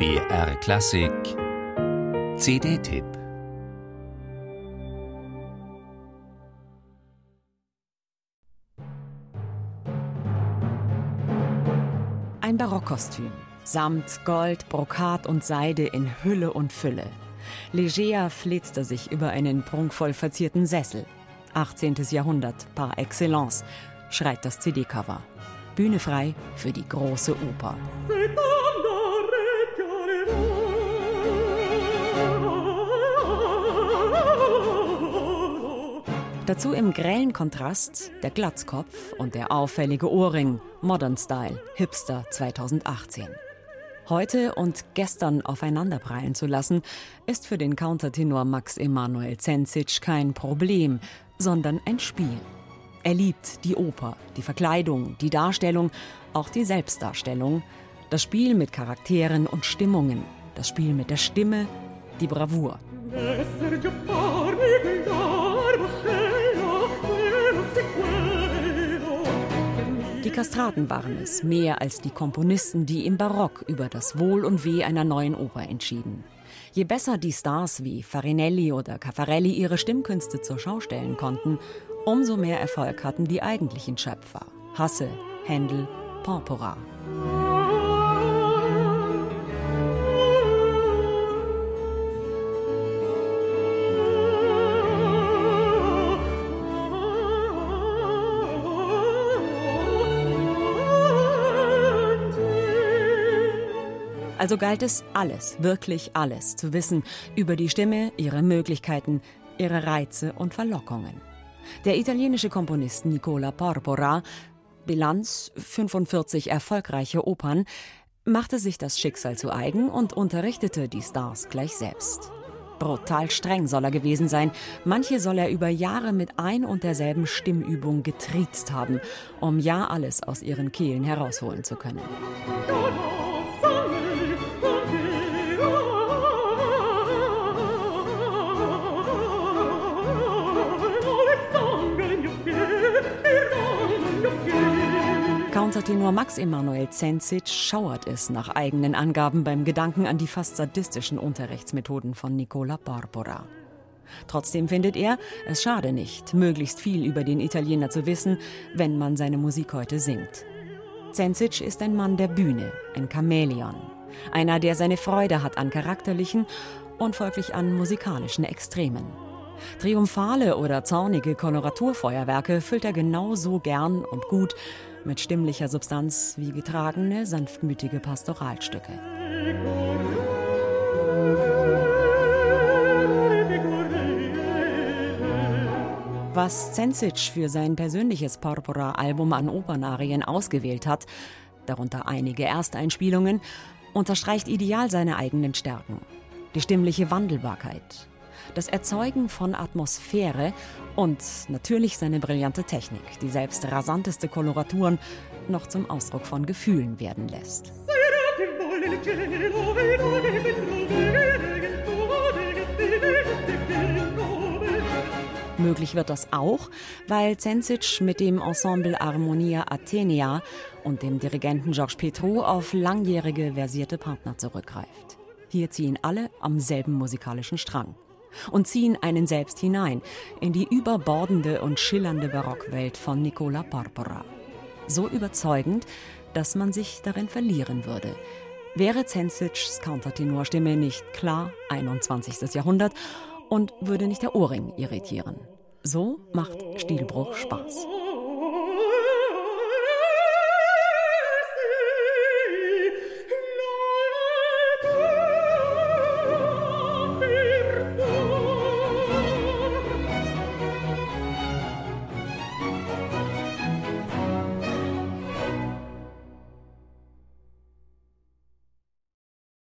BR Klassik CD-Tipp Ein Barockkostüm. Samt, Gold, Brokat und Seide in Hülle und Fülle. Leger flitzte sich über einen prunkvoll verzierten Sessel. 18. Jahrhundert par excellence, schreit das CD-Cover. Bühne frei für die große Oper. Dazu im grellen Kontrast der Glatzkopf und der auffällige Ohrring, Modern Style, Hipster 2018. Heute und gestern aufeinanderprallen zu lassen, ist für den Countertenor Max Emanuel Zenzic kein Problem, sondern ein Spiel. Er liebt die Oper, die Verkleidung, die Darstellung, auch die Selbstdarstellung, das Spiel mit Charakteren und Stimmungen, das Spiel mit der Stimme, die Bravour. Die Kastraten waren es, mehr als die Komponisten, die im Barock über das Wohl und Weh einer neuen Oper entschieden. Je besser die Stars wie Farinelli oder Caffarelli ihre Stimmkünste zur Schau stellen konnten, umso mehr Erfolg hatten die eigentlichen Schöpfer. Hasse, Händel, Porpora. Also galt es alles, wirklich alles zu wissen über die Stimme, ihre Möglichkeiten, ihre Reize und Verlockungen. Der italienische Komponist Nicola Porpora, Bilanz 45 erfolgreiche Opern, machte sich das Schicksal zu eigen und unterrichtete die Stars gleich selbst. Brutal streng soll er gewesen sein. Manche soll er über Jahre mit ein und derselben Stimmübung getriezt haben, um ja alles aus ihren Kehlen herausholen zu können. Countertenor Max Emanuel Zenzic schauert es nach eigenen Angaben beim Gedanken an die fast sadistischen Unterrichtsmethoden von Nicola Porpora. Trotzdem findet er, es schade nicht, möglichst viel über den Italiener zu wissen, wenn man seine Musik heute singt. Zenzic ist ein Mann der Bühne, ein Chamäleon, einer, der seine Freude hat an charakterlichen und folglich an musikalischen Extremen. Triumphale oder zornige Koloraturfeuerwerke füllt er genauso gern und gut mit stimmlicher Substanz wie getragene, sanftmütige Pastoralstücke. Was Zensic für sein persönliches Porpora-Album an Opernarien ausgewählt hat, darunter einige Ersteinspielungen, unterstreicht ideal seine eigenen Stärken. Die stimmliche Wandelbarkeit, das Erzeugen von Atmosphäre und natürlich seine brillante Technik, die selbst rasanteste Koloraturen noch zum Ausdruck von Gefühlen werden lässt. Möglich wird das auch, weil Zensic mit dem Ensemble Harmonia Atenea und dem Dirigenten Georges Petrou auf langjährige versierte Partner zurückgreift. Hier ziehen alle am selben musikalischen Strang und ziehen einen selbst hinein in die überbordende und schillernde Barockwelt von Nicola Porpora. So überzeugend, dass man sich darin verlieren würde. Wäre Zensics Countertenorstimme nicht klar 21. Jahrhundert und würde nicht der Ohrring irritieren. So macht Stilbruch Spaß.